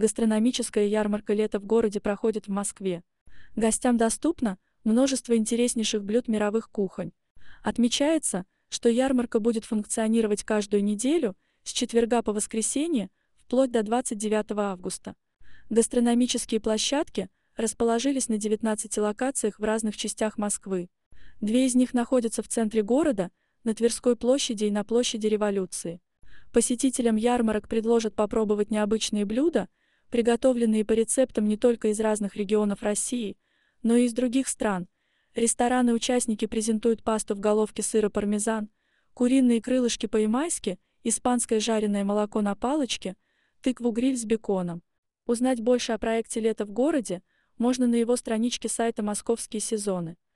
Гастрономическая ярмарка «Лето в городе» проходит в Москве. Гостям доступно множество интереснейших блюд мировых кухонь. Отмечается, что ярмарка будет функционировать каждую неделю с четверга по воскресенье вплоть до 29 августа. Гастрономические площадки расположились на 19 локациях в разных частях Москвы. Две из них находятся в центре города, на Тверской площади и на площади Революции. Посетителям ярмарок предложат попробовать необычные блюда, приготовленные по рецептам не только из разных регионов России, но и из других стран. Рестораны-участники презентуют пасту в головке сыра пармезан, куриные крылышки по-ямайски, испанское жареное молоко на палочке, тыкву-гриль с беконом. Узнать больше о проекте «Лето в городе» можно на его страничке сайта «Московские сезоны».